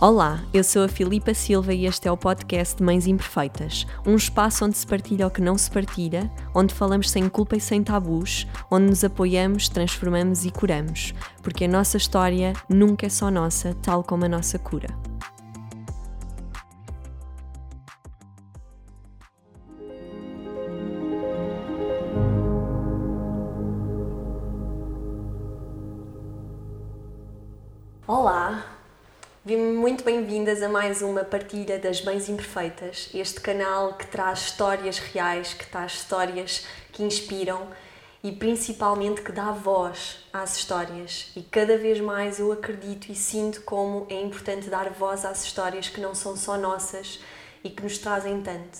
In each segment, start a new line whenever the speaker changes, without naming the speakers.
Olá, eu sou a Filipa Silva e este é o podcast de Mães Imperfeitas, um espaço onde se partilha o que não se partilha, onde falamos sem culpa e sem tabus, onde nos apoiamos, transformamos e curamos, porque a nossa história nunca é só nossa, tal como a nossa cura. Bem-vindas a mais uma partilha das Bens Imperfeitas, este canal que traz histórias reais, que traz histórias que inspiram e principalmente que dá voz às histórias. E cada vez mais eu acredito e sinto como é importante dar voz às histórias que não são só nossas e que nos trazem tanto.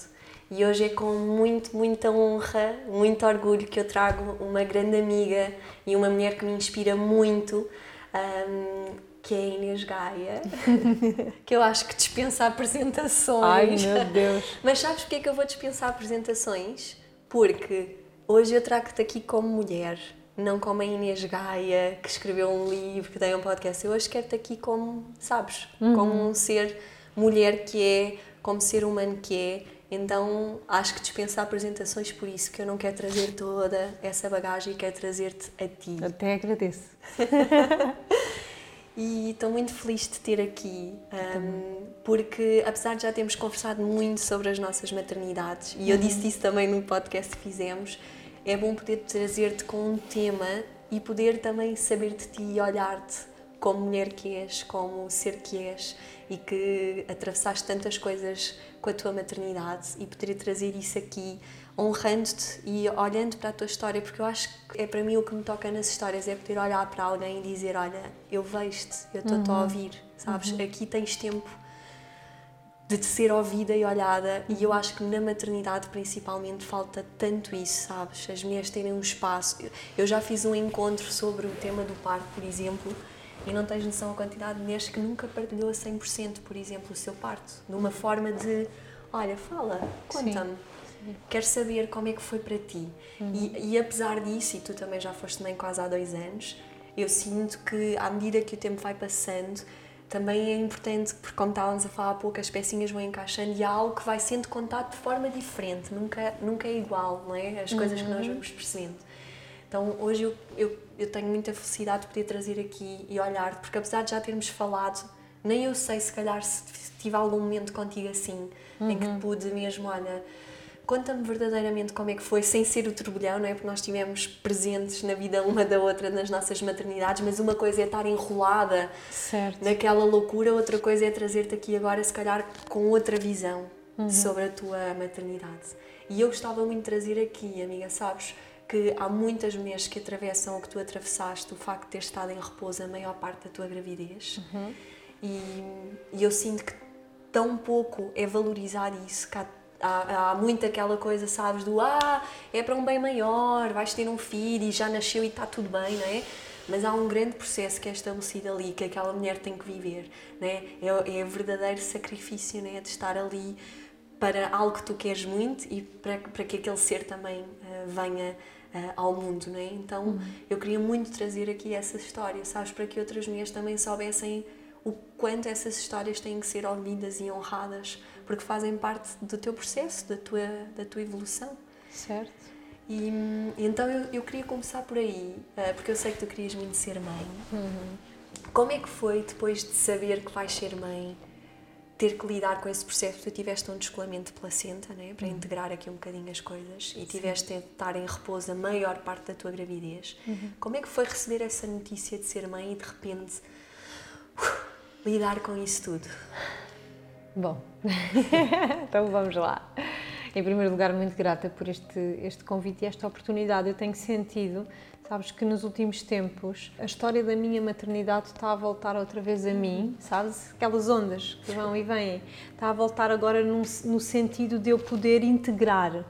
E hoje é com muito, muita honra, muito orgulho que eu trago uma grande amiga e uma mulher que me inspira muito. Um, que é a Inês Gaia, que eu acho que dispensa apresentações.
Ai, meu Deus!
Mas sabes porque é que eu vou dispensar apresentações? Porque hoje eu trago-te aqui como mulher, não como a Inês Gaia, que escreveu um livro, que tem um podcast. Eu hoje quero-te aqui como, sabes, uhum. como um ser mulher que é, como ser humano que é. Então acho que dispensa apresentações por isso, que eu não quero trazer toda essa bagagem e quero trazer-te a ti.
Até agradeço.
e estou muito feliz de ter aqui, um, porque apesar de já termos conversado muito sobre as nossas maternidades, e eu uhum. disse isso também no podcast que fizemos, é bom poder trazer-te com um tema e poder também saber de ti e olhar-te como mulher que és, como ser que és e que atravessaste tantas coisas com a tua maternidade e poder trazer isso aqui honrando-te e olhando para a tua história, porque eu acho que é para mim o que me toca nas histórias, é poder olhar para alguém e dizer: Olha, eu vejo-te, eu estou-te uhum. a ouvir, sabes? Uhum. Aqui tens tempo de te ser ouvida e olhada, e eu acho que na maternidade principalmente falta tanto isso, sabes? As mulheres terem um espaço. Eu já fiz um encontro sobre o tema do parto, por exemplo, e não tens noção a quantidade de mulheres que nunca partilhou a 100%, por exemplo, o seu parto, numa forma de: Olha, fala, conta-me Quero saber como é que foi para ti. Uhum. E, e, apesar disso, e tu também já foste mãe quase há dois anos, eu sinto que à medida que o tempo vai passando, também é importante, porque como estávamos a falar há pouco, as pecinhas vão encaixando e há algo que vai sendo contado de forma diferente, nunca, nunca é igual, não é? As coisas uhum. que nós uhum. vamos percebendo. Então hoje eu, eu, eu tenho muita felicidade de poder trazer aqui e olhar, porque apesar de já termos falado, nem eu sei se calhar se tive algum momento contigo assim, uhum. em que uhum. pude mesmo, olha Conta-me verdadeiramente como é que foi, sem ser o turbilhão, não é? Porque nós estivemos presentes na vida uma da outra nas nossas maternidades, mas uma coisa é estar enrolada certo. naquela loucura, outra coisa é trazer-te aqui agora, se calhar, com outra visão uhum. sobre a tua maternidade. E eu gostava muito de trazer aqui, amiga, sabes? Que há muitas mulheres que atravessam o que tu atravessaste, o facto de ter estado em repouso a maior parte da tua gravidez. Uhum. E, e, eu sinto que tão pouco é valorizar isso, que há há, há muito aquela coisa, sabes, do ah, é para um bem maior, vais ter um filho e já nasceu e está tudo bem, não é? Mas há um grande processo que é estabelecido ali, que aquela mulher tem que viver, né? é, é verdadeiro sacrifício né? de estar ali para algo que tu queres muito e para, para que aquele ser também uh, venha uh, ao mundo. Né? Então uhum. eu queria muito trazer aqui essa história, sabes, para que outras mulheres também soubessem o quanto essas histórias têm que ser ouvidas e honradas, porque fazem parte do teu processo, da tua, da tua evolução.
Certo.
E, então eu, eu queria começar por aí, uh, porque eu sei que tu querias muito ser mãe. Uhum. Como é que foi depois de saber que vais ser mãe? Ter que lidar com esse processo, tu tiveste um descolamento de placenta, né, para uhum. integrar aqui um bocadinho as coisas e tiveste de estar em repouso a maior parte da tua gravidez. Uhum. Como é que foi receber essa notícia de ser mãe e de repente uh, lidar com isso tudo?
Bom, então vamos lá. Em primeiro lugar, muito grata por este, este convite e esta oportunidade. Eu tenho sentido, sabes, que nos últimos tempos a história da minha maternidade está a voltar outra vez a mim, sabes? Aquelas ondas que vão e vêm. Está a voltar agora no, no sentido de eu poder integrar,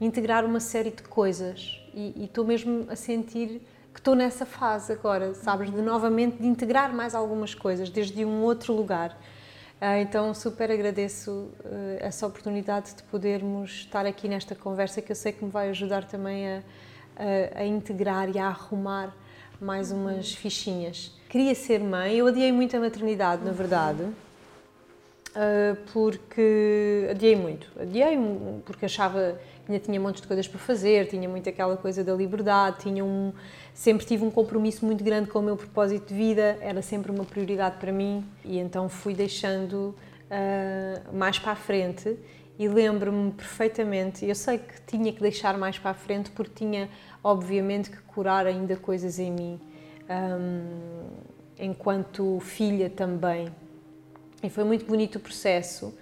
integrar uma série de coisas. E, e estou mesmo a sentir que estou nessa fase agora, sabes, de novamente de integrar mais algumas coisas desde um outro lugar. Ah, então, super agradeço ah, essa oportunidade de podermos estar aqui nesta conversa que eu sei que me vai ajudar também a, a, integrar e a arrumar mais umas fichinhas. Queria ser mãe, eu odiei muito a maternidade, na verdade. uh, porque adiei muito. Adiei porque achava que ainda tinha montes de coisas para fazer, tinha muito aquela coisa da liberdade, tinha um, sempre tive um compromisso muito grande com o meu propósito de vida, era sempre uma prioridade para mim e então fui deixando uh, mais para a frente e lembro-me perfeitamente, eu sei que tinha que deixar mais para a frente porque tinha obviamente que curar ainda coisas em mim, um, enquanto filha também. E foi muito bonito o processo,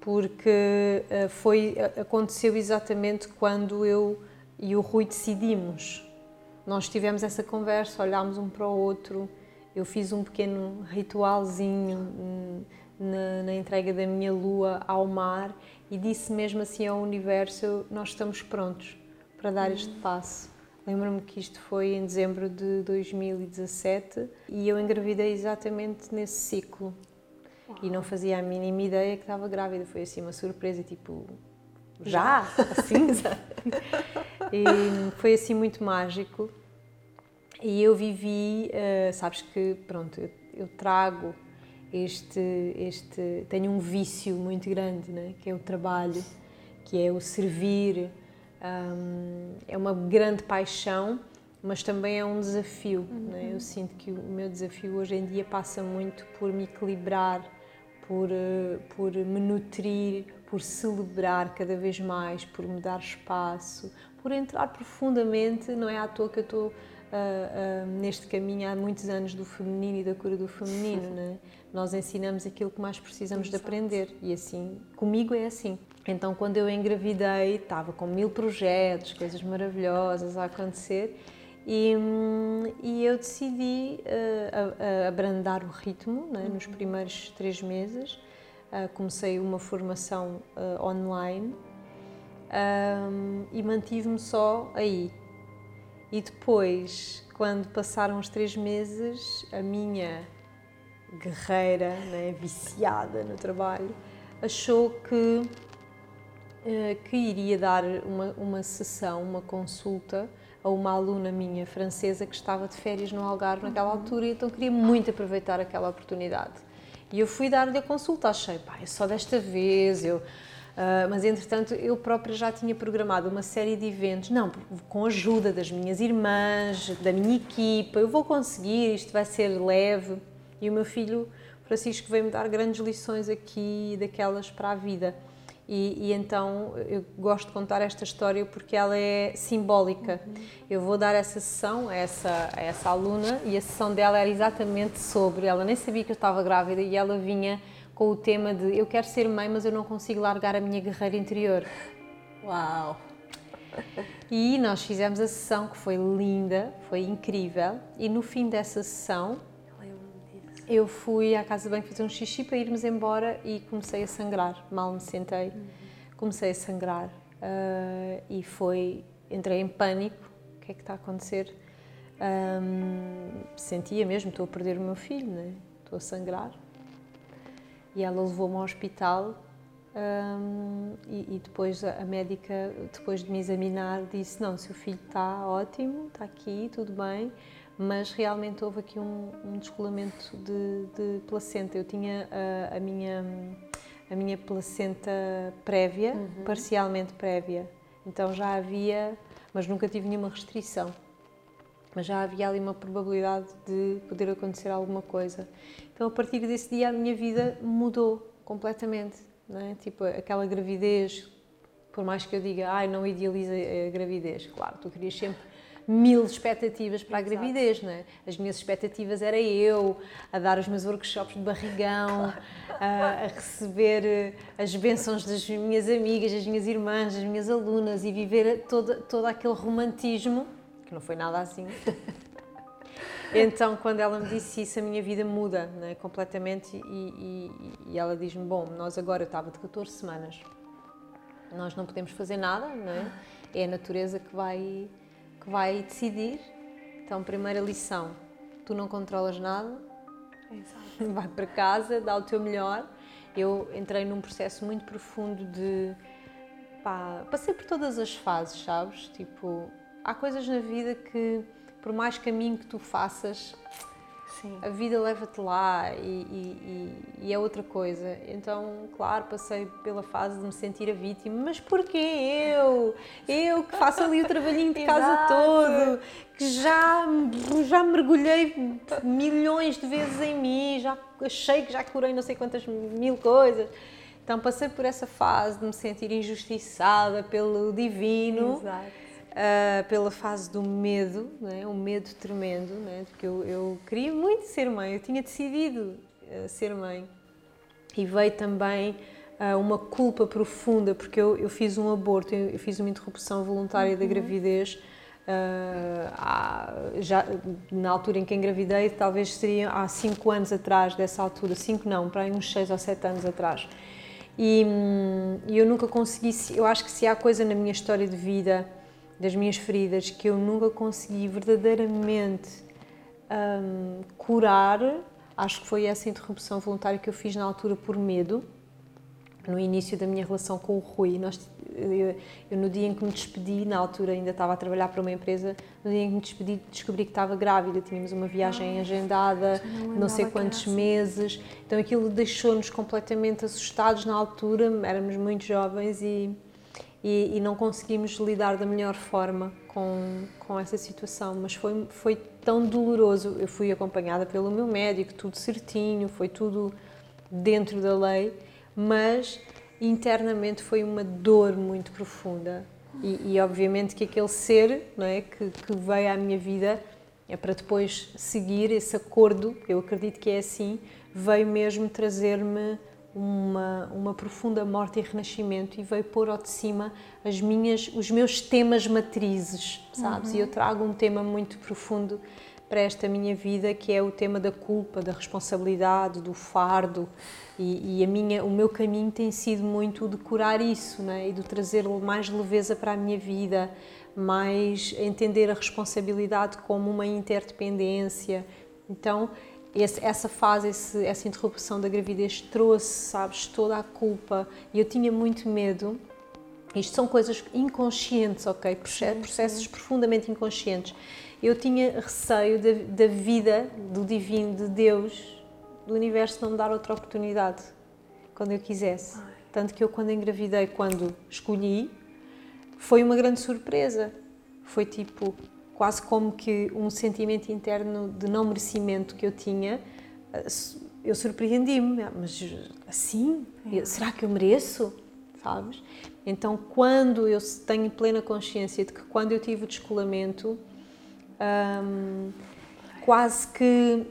porque uh, foi, aconteceu exatamente quando eu e o Rui decidimos. Nós tivemos essa conversa, olhámos um para o outro, eu fiz um pequeno ritualzinho hum, na, na entrega da minha lua ao mar e disse mesmo assim ao universo: Nós estamos prontos para dar este passo. Lembro-me que isto foi em dezembro de 2017 e eu engravidei exatamente nesse ciclo. Uau. E não fazia a mínima ideia que estava grávida. Foi assim uma surpresa, tipo, já? Assim? e foi assim muito mágico. E eu vivi, uh, sabes que, pronto, eu, eu trago este, este, tenho um vício muito grande, né? que é o trabalho, que é o servir, um, é uma grande paixão, mas também é um desafio. Uhum. Né? Eu sinto que o meu desafio hoje em dia passa muito por me equilibrar, por, eh, por me nutrir, por celebrar cada vez mais, por me dar espaço, por entrar profundamente. Não é à toa que eu estou uh, neste caminho há muitos anos do feminino e da cura do feminino. Né? Nós ensinamos aquilo que mais precisamos de aprender e assim, comigo é assim. Então, quando eu engravidei, estava com mil projetos, coisas maravilhosas a acontecer e, e eu decidi uh, abrandar o ritmo né, nos uhum. primeiros três meses. Uh, comecei uma formação uh, online um, e mantive-me só aí. E depois, quando passaram os três meses, a minha guerreira, né, viciada no trabalho, achou que, uh, que iria dar uma, uma sessão, uma consulta a uma aluna minha francesa que estava de férias no Algarve naquela uhum. altura então queria muito aproveitar aquela oportunidade. E eu fui dar-lhe a consulta, achei, pá, é só desta vez, eu... Uh, mas entretanto eu própria já tinha programado uma série de eventos, não, com a ajuda das minhas irmãs, da minha equipa, eu vou conseguir, isto vai ser leve. E o meu filho Francisco veio-me dar grandes lições aqui, daquelas para a vida. E, e, então eu gosto de contar esta história porque ela é simbólica. Uhum. Eu vou dar essa sessão a essa, a essa aluna e a sessão dela era exatamente sobre. Ela nem sabia que eu estava grávida e ela vinha com o tema de eu quero ser mãe, mas eu não consigo largar a minha guerreira interior.
Uau!
E nós fizemos a sessão que foi linda, foi incrível. E no fim dessa sessão eu fui à casa de banho fazer um xixi para irmos embora e comecei a sangrar. Mal me sentei, comecei a sangrar uh, e foi. Entrei em pânico. O que é que está a acontecer? Um, sentia mesmo, estou a perder o meu filho, né? estou a sangrar. E ela levou-me ao hospital um, e, e, depois a médica, depois de me examinar, disse: Não, seu filho está ótimo, está aqui, tudo bem mas realmente houve aqui um, um descolamento de, de, placenta. Eu tinha a, a, minha, a minha placenta prévia, uhum. parcialmente prévia, então já havia, mas nunca tive nenhuma restrição. Mas já havia ali uma probabilidade de poder acontecer alguma coisa. Então, a partir desse dia, a minha vida mudou completamente. É? Tipo, aquela gravidez, por mais que eu diga, ai, não idealiza a gravidez, claro, tu querias sempre mil expectativas para a gravidez, não é? As minhas expectativas era eu a dar os meus workshops de barrigão, a, a, receber eh, as bênçãos das minhas amigas, das minhas irmãs, das minhas alunas e viver todo, todo aquele romantismo, que não foi nada assim. Então, quando ela me disse isso, a minha vida muda é? completamente e, e, e ela diz-me, bom, nós agora, eu estava de 14 semanas, nós não podemos fazer nada, não é? É a natureza que vai que vai decidir. Então, primeira lição: tu não controlas nada, Exato. vai para casa, dá o teu melhor. Eu entrei num processo muito profundo de. Pá, passei por todas as fases, sabes? Tipo, há coisas na vida que, por mais caminho que tu faças, Sim. a vida leva-te lá e, e, e, é outra coisa. Então, claro, passei pela fase de me sentir a vítima, mas porquê eu? Eu que faço ali o trabalhinho de casa todo, que já, já mergulhei milhões de vezes em mim, já achei que já curei não sei quantas mil coisas. Então passei por essa fase de me sentir injustiçada pelo divino.
Exato
uh, pela fase do medo, né? um medo tremendo, né? porque eu, eu queria muito ser mãe, eu tinha decidido uh, ser mãe. E veio também uh, uma culpa profunda, porque eu, eu fiz um aborto, eu, eu fiz uma interrupção voluntária uhum. da gravidez. Há, já na altura em que engravidei, talvez seria há 5 anos atrás, dessa altura, 5 não, para aí uns 6 ou 7 anos atrás. E, hum, e eu nunca consegui, eu acho que se há coisa na minha história de vida das minhas feridas que eu nunca consegui verdadeiramente um, curar, acho que foi essa interrupção voluntária que eu fiz na altura por medo, no início da minha relação com o Rui. Nós, eu, eu, no dia em que me despedi, na altura ainda estava a trabalhar para uma empresa, no dia em que me despedi descobri que estava grávida, tínhamos uma viagem ah, agendada, não, não sei quantos meses, então aquilo deixou-nos completamente assustados na altura, éramos muito jovens e e, e, não conseguimos lidar da melhor forma com, com essa situação. Mas foi, foi tão doloroso. Eu fui acompanhada pelo meu médico, tudo certinho, foi tudo dentro da lei, mas internamente foi uma dor muito profunda. E, e obviamente que aquele ser não é, que, que veio à minha vida é para depois seguir esse acordo, eu acredito que é assim, veio mesmo trazer-me uma, uma profunda morte e renascimento e veio pôr ao de cima as minhas, os meus temas matrizes, sabes? Uhum. E eu trago um tema muito profundo para esta minha vida que é o tema da culpa, da responsabilidade, do fardo e, e, a minha, o meu caminho tem sido muito de curar isso, né? E de trazer mais leveza para a minha vida, mais entender a responsabilidade como uma interdependência. Então esse, essa fase, esse, essa interrupção da gravidez trouxe, sabes, toda a culpa e eu tinha muito medo. Isto são coisas inconscientes, ok? Processos profundamente inconscientes. Eu tinha receio da, da vida, do divino, de Deus, do universo não me dar outra oportunidade quando eu quisesse. Tanto que eu, quando engravidei, quando escolhi, foi uma grande surpresa. Foi tipo, quase como que um sentimento interno de não merecimento que eu tinha, eu surpreendi-me, ah, mas assim, é. será que eu mereço? Sabes? Então, quando eu tenho plena consciência de que quando eu tive o descolamento, hum, quase que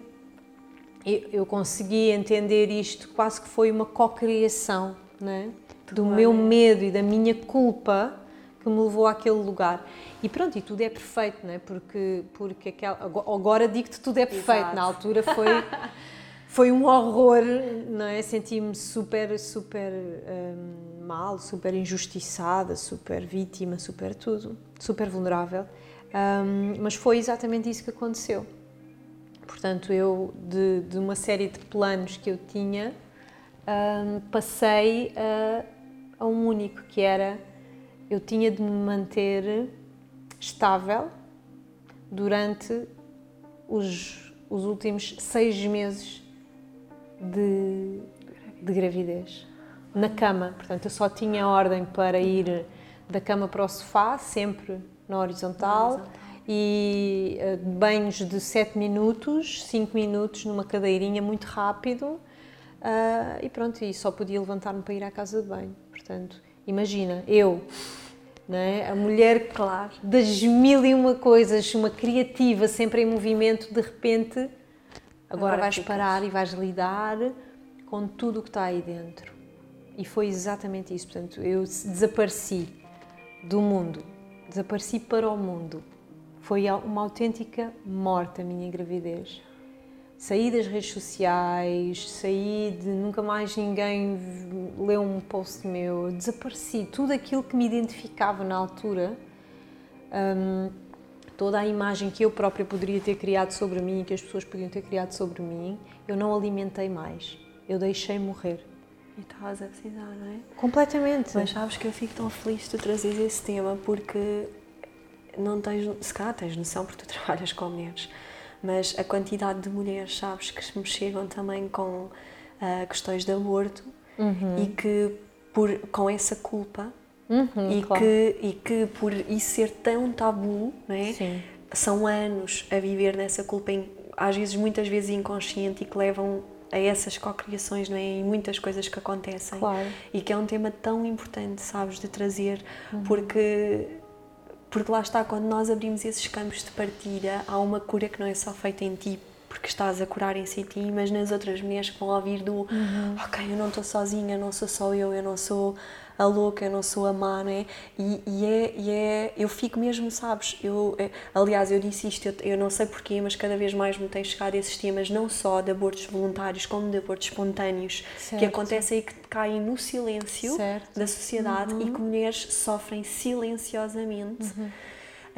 eu, eu, consegui entender isto, quase que foi uma cocriação, né? do meu medo e da minha culpa que me levou àquele lugar. E pronto, e tudo é perfeito, não é? Porque, porque aquela, agora digo-te tudo é perfeito, Exato. na altura foi, foi um horror, não é? Senti-me super, super um, mal, super injustiçada, super vítima, super tudo, super vulnerável. Um, mas foi exatamente isso que aconteceu. Portanto, eu, de, de uma série de planos que eu tinha, um, passei a, a um único, que era eu tinha de me manter estável durante os, os últimos seis meses de, de gravidez. Na cama, portanto, eu só tinha ordem para ir da cama para o sofá, sempre na horizontal, na horizontal. e uh, banhos de 7 minutos, 5 minutos numa cadeirinha muito rápido, uh, e pronto, e só podia levantar-me para ir à casa de banho. Portanto, imagina, eu é? A mulher, claro, das mil e uma coisas, uma criativa, sempre em movimento, de repente, agora, agora vais ficas. parar e vais lidar com tudo o que está aí dentro. E foi exatamente isso. Portanto, eu desapareci do mundo, desapareci para o mundo. Foi uma autêntica morte a minha gravidez saí das redes sociais, saí de nunca mais ninguém leu um post meu, desapareci. Tudo aquilo que me identificava na altura, um, toda a imagem que eu própria poderia ter criado sobre mim, que as pessoas podiam ter criado sobre mim, eu não alimentei mais. Eu deixei morrer.
E estavas a precisar, não é?
Completamente.
Mas sabes que eu fico tão feliz de tu trazeres esse tema porque não tens, se calhar tens noção porque tu trabalhas com mulheres, mas a quantidade de mulheres, sabes, que me chegam também com uh, questões de aborto uhum. e que por, com essa culpa uhum, e, claro. que, e que por isso ser tão tabu, não é? Sim. são anos a viver nessa culpa, às vezes, muitas vezes inconsciente e que levam a essas cocriações, não é? E muitas coisas que acontecem.
Claro.
E que é um tema tão importante, sabes, de trazer, uhum. porque porque lá está, quando nós abrimos esses campos de partida, há uma cura que não é só feita em ti, porque estás a curar em si ti, mas nas outras mulheres que vão ouvir do uhum. ok, eu não estou sozinha, não sou só eu, eu não sou a louca, eu não sou a má, não é? E, e, é, e é, eu fico mesmo, sabes, eu, é, aliás, eu disse isto, eu, eu, não sei porquê, mas cada vez mais me tem chegado esses temas, não só de abortos voluntários, como de abortos espontâneos, certo. que acontecem e que caem no silêncio certo. da sociedade uhum. e que mulheres sofrem silenciosamente. Uhum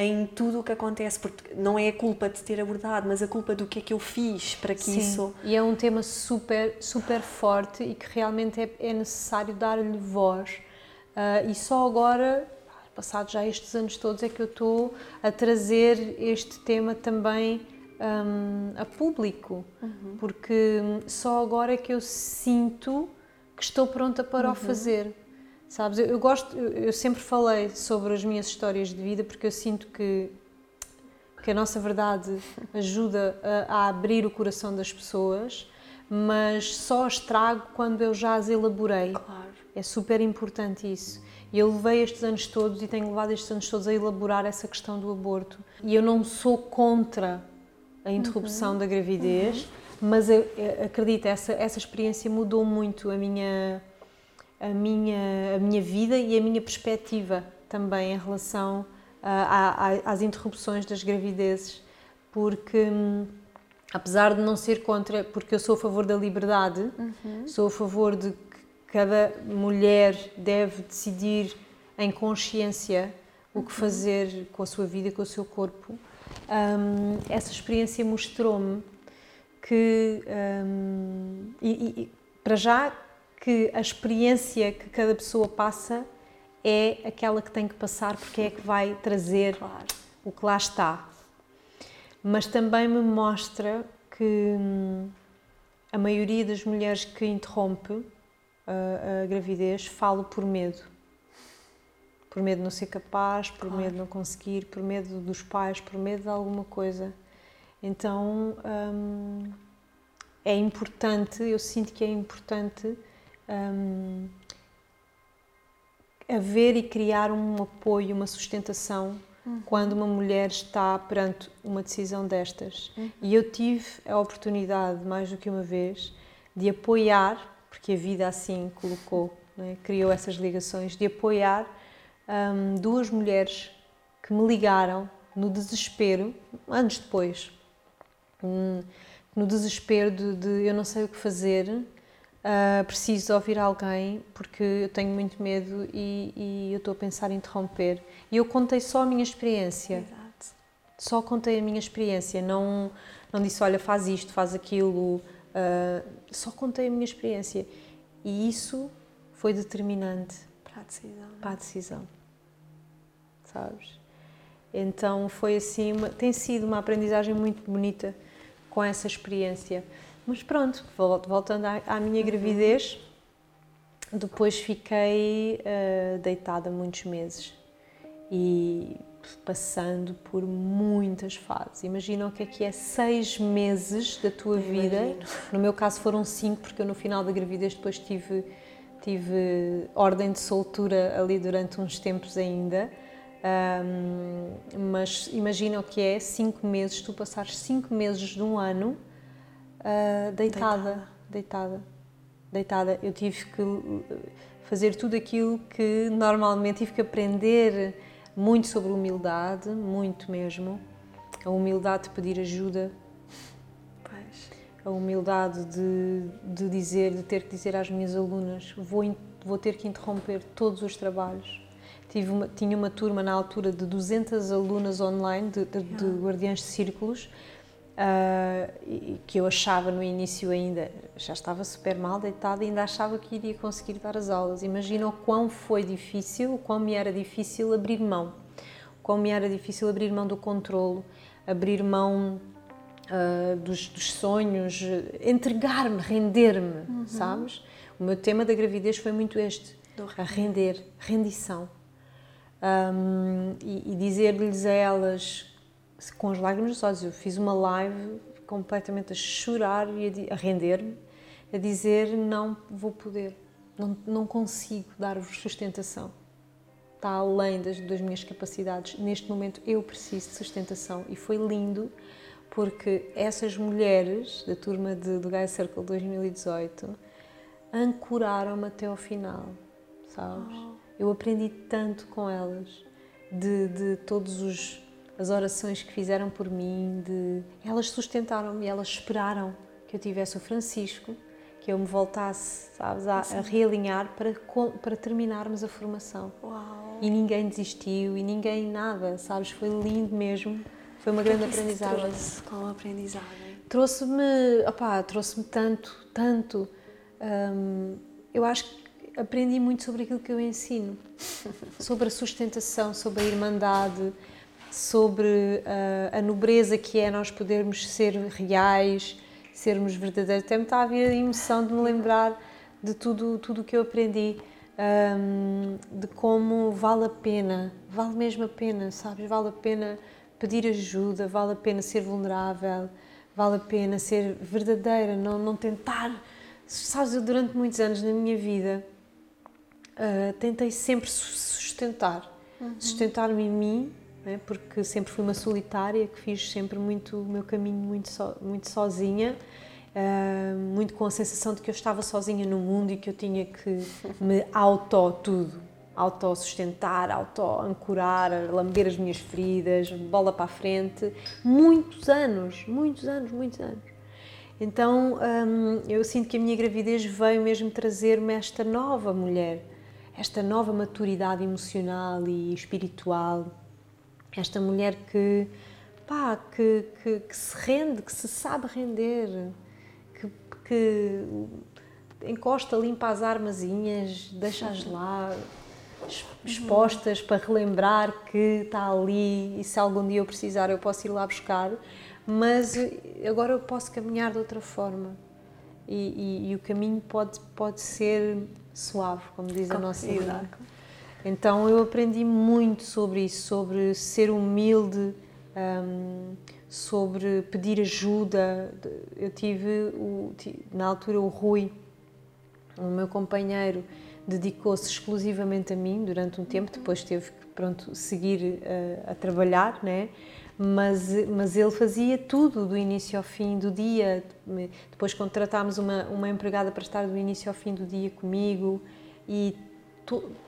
em tudo o que acontece, porque não é a culpa de ter abordado, mas a culpa do que é que eu fiz para que Sim. isso.
E é um tema super, super forte e que realmente é, é necessário dar-lhe voz. Uh, e só agora, passados já estes anos todos, é que eu estou a trazer este tema também um, a público, uhum. porque só agora é que eu sinto que estou pronta para uhum. o fazer. Sabes, eu, eu gosto, eu, eu, sempre falei sobre as minhas histórias de vida porque eu sinto que, que a nossa verdade ajuda a, a abrir o coração das pessoas, mas só as trago quando eu já as elaborei.
Claro.
É super importante isso. E eu levei estes anos todos e tenho levado estes anos todos a elaborar essa questão do aborto. E eu não sou contra a interrupção uhum. da gravidez, uhum. mas eu, eu acredito, essa, essa experiência mudou muito a minha a minha, a minha vida e a minha perspectiva também em relação uh, às interrupções das gravidezes, porque hum, apesar de não ser contra, porque eu sou a favor da liberdade, uhum. sou a favor de cada mulher deve decidir em consciência o que uhum. fazer com a sua vida, com o seu corpo. Um, essa experiência mostrou-me que, um, e, e, para já, que a experiência que cada pessoa passa é aquela que tem que passar porque é que vai trazer claro. o que lá está. Mas também me mostra que hum, a maioria das mulheres que interrompe a, a gravidez fala por medo. Por medo de não ser capaz, por claro. medo de não conseguir, por medo dos pais, por medo de alguma coisa. Então hum, é importante, eu sinto que é importante um, haver e criar um apoio, uma sustentação uhum. quando uma mulher está perante uma decisão destas. Uhum. E eu tive a oportunidade, mais do que uma vez, de apoiar, porque a vida assim colocou, é? criou essas ligações, de apoiar um, duas mulheres que me ligaram no desespero, anos depois, um, no desespero de, de eu não sei o que fazer, Uh, preciso ouvir alguém porque eu tenho muito medo e, e eu estou a pensar em interromper. E eu contei só a minha experiência.
Exato.
Só contei a minha experiência, não, não disse, olha, faz isto, faz aquilo. Uh, só contei a minha experiência. E isso foi determinante
para a decisão.
Para a decisão. Sabes? Então foi assim, uma, tem sido uma aprendizagem muito bonita com essa experiência. Mas pronto, voltando à, à minha gravidez, depois fiquei uh, deitada muitos meses e passando por muitas fases. Imagina o que é que é seis meses da tua vida. No meu caso foram cinco, porque eu no final da gravidez depois tive, tive ordem de soltura ali durante uns tempos ainda. Um, mas imagina o que é cinco meses, tu passares cinco meses de um ano uh, deitada, deitada, deitada. Eu tive que fazer tudo aquilo que normalmente tive que aprender muito sobre humildade, muito mesmo. A humildade de pedir ajuda, a humildade de, de dizer, de ter que dizer às minhas alunas, vou, vou ter que interromper todos os trabalhos. Tive uma, tinha uma turma na altura de 200 alunas online, de, de, de guardiães de círculos, uh, que eu achava no início ainda, já estava super mal deitada e ainda achava que iria conseguir dar as aulas. Imagina o quão foi difícil, o quão me era difícil abrir mão, o quão me era difícil abrir mão do controlo, abrir mão uh, dos, dos, sonhos, entregar-me, render-me, uhum. sabes? O meu tema da gravidez foi muito este, a render, rendição. Um, e, e dizer-lhes a elas, com as lágrimas nos olhos, eu fiz uma live completamente a chorar e a, a render-me, a dizer não vou poder, não, não consigo dar-vos sustentação. Está além das, das minhas capacidades. Neste momento eu preciso de sustentação. E foi lindo porque essas mulheres da turma de, do Gaia Circle 2018 ancoraram-me até ao final, sabes? Oh. Eu aprendi tanto com elas de, de todos os as orações que fizeram por mim, de elas sustentaram-me, elas esperaram que eu tivesse o Francisco, que eu me voltasse, sabes, a, a realinhar para para terminarmos a formação.
Uau.
E ninguém desistiu e ninguém nada, sabes? Foi lindo mesmo. Foi uma grande aprendizagem.
Trouxe com a aprendizagem.
Trouxe-me, opá, trouxe-me tanto, tanto. Hum, eu acho que aprendi muito sobre aquilo que eu ensino, sobre a sustentação, sobre a irmandade, sobre a, a nobreza que é nós podermos ser reais, sermos verdadeiros. Até me está a vir a emoção de me lembrar de tudo tudo que eu aprendi, hum, de como vale a pena, vale mesmo a pena, sabes? Vale a pena pedir ajuda, vale a pena ser vulnerável, vale a pena ser verdadeira, não, não tentar. Sabes, eu durante muitos anos na minha vida uh, tentei sempre sustentar, uhum. sustentar-me em mim, né, porque sempre fui uma solitária, que fiz sempre muito o meu caminho muito, so, muito sozinha. Uh, muito com a sensação de que eu estava sozinha no mundo e que eu tinha que me auto tudo, autossustentar, auto-ancorar, lamber as minhas feridas, bola para a frente. Muitos anos, muitos anos, muitos anos. Então hum, eu sinto que a minha gravidez veio mesmo trazer-me esta nova mulher, esta nova maturidade emocional e espiritual, esta mulher que, pá, que, que, que se rende, que se sabe render, que, que encosta, limpa as armazinhas, deixa-as lá, expostas para relembrar que está ali e se algum dia eu precisar eu posso ir lá buscar, mas agora eu posso caminhar de outra forma. E, e, e o caminho pode, pode ser suave, como diz a nossa irmã. Então eu aprendi muito sobre isso, sobre ser humilde, um, sobre pedir ajuda. Eu tive, o, na altura, o Rui, o meu companheiro, dedicou-se exclusivamente a mim durante um tempo, depois teve que pronto, seguir uh, a trabalhar, né? mas, mas ele fazia tudo do início ao fim do dia. Depois contratámos uma, uma empregada para estar do início ao fim do dia comigo e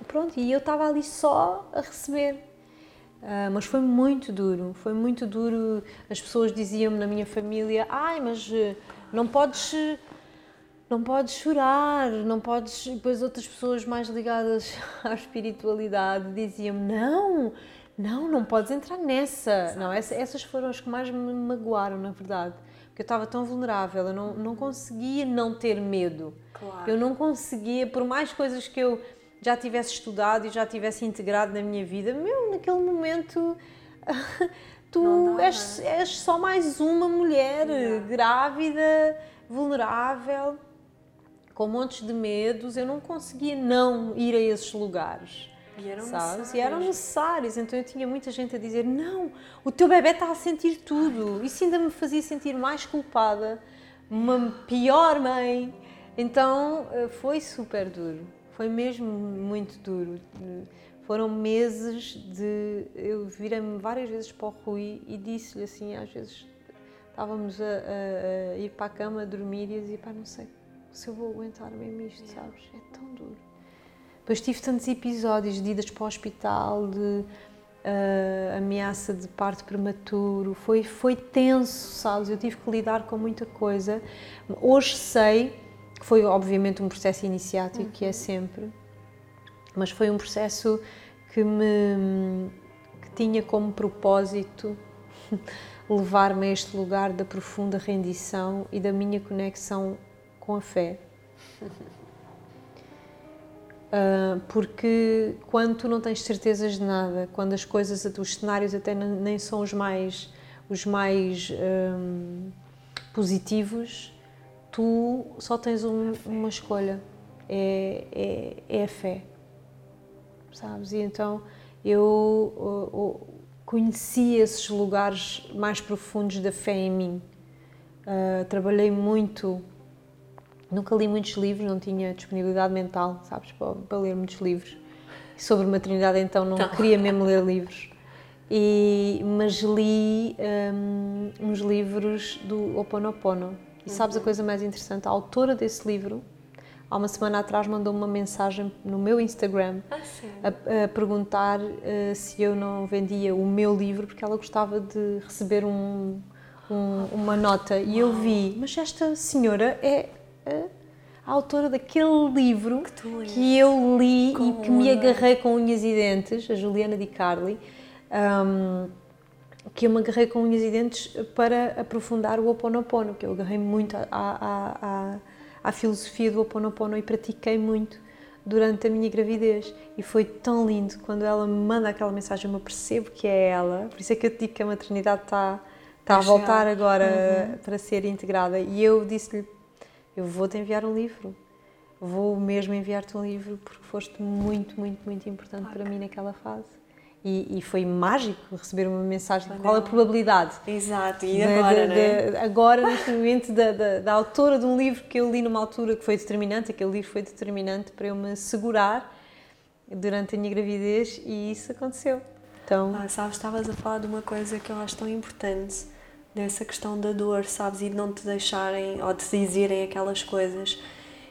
pronto, e eu estava ali só a receber. Uh, mas foi muito duro, foi muito duro. As pessoas diziam-me na minha família: ai, mas eh, não podes não podes chorar, não podes. E depois outras pessoas mais ligadas à espiritualidade diziam-me: não, não, não podes entrar nessa. Não, essas foram as que mais me magoaram, na verdade. Porque eu estava tão vulnerável, eu não, não conseguia não ter medo.
Claro.
Eu não conseguia, por mais coisas que eu já tivesse estudado e já tivesse integrado na minha vida, meu, naquele momento. tu és, és só mais uma mulher grávida, vulnerável com montes de medos, eu não conseguia não ir a esses lugares.
E eram
sabes?
necessários.
E eram necessários. Então eu tinha muita gente a dizer: Não, o teu bebê está a sentir tudo. Isso ainda me fazia sentir mais culpada, uma pior mãe. Então eh, foi super duro. Foi mesmo muito duro. Foram meses de. Eu virei-me várias vezes para o Rui e disse-lhe assim: às vezes estávamos a, a, a ir para a cama a dormir e dizia: Pá, não sei se eu vou aguentar mesmo isto, sabes? É tão duro. Depois tive tantos episódios de idas para o hospital, de uh, ameaça de parto prematuro, foi, foi tenso, sabes? Eu tive que lidar com muita coisa. Hoje sei foi, obviamente, um processo iniciático, uhum. que é sempre, mas foi um processo que me que tinha como propósito levar-me a este lugar da profunda rendição e da minha conexão com a fé. Uh, porque quando tu não tens certezas de nada, quando as coisas, os cenários até nem são os mais, os mais hum, positivos, tu só tens um, uma escolha, é, é, é, a fé, sabes? E então eu, eu conheci esses lugares mais profundos da fé em mim. Uh, trabalhei muito, nunca li muitos livros, não tinha disponibilidade mental, sabes, para, para ler muitos livros. Sobre maternidade, então, não então. queria mesmo ler livros. E, mas li um, uns livros do Oponopono. E sabes uhum. a coisa mais interessante? A autora desse livro, há uma semana atrás, mandou uma mensagem no meu Instagram
ah,
a, a, perguntar uh, se eu não vendia o meu livro, porque ela gostava de receber um, um, uma nota. E eu vi, mas esta senhora é a autora daquele livro que, que eu li com e que me agarrei com unhas e dentes, a Juliana Di Carli, um, que eu me agarrei com unhas e dentes para aprofundar o Ho Oponopono, que eu agarrei muito à, à, à, à filosofia do Ho Oponopono e pratiquei muito durante a minha gravidez e foi tão lindo quando ela me manda aquela mensagem eu percebo que é ela por isso é que eu te digo que a maternidade está está a voltar agora uhum. para ser integrada e eu disse-lhe eu vou-te enviar um livro. Vou mesmo enviar-te um livro porque foste muito, muito, muito importante para mim naquela fase. E, e, foi mágico receber uma mensagem de qual a probabilidade.
Exato, e agora,
de, de, Agora, neste momento, da, da, da, autora de um livro que eu li numa altura que foi determinante, aquele livro foi determinante para eu me segurar durante a minha gravidez e isso aconteceu. Então...
Ah, sabes, estavas a falar de uma coisa que eu acho tão importante dessa questão da dor, sabes? E de não te deixarem ou de te dizerem aquelas coisas.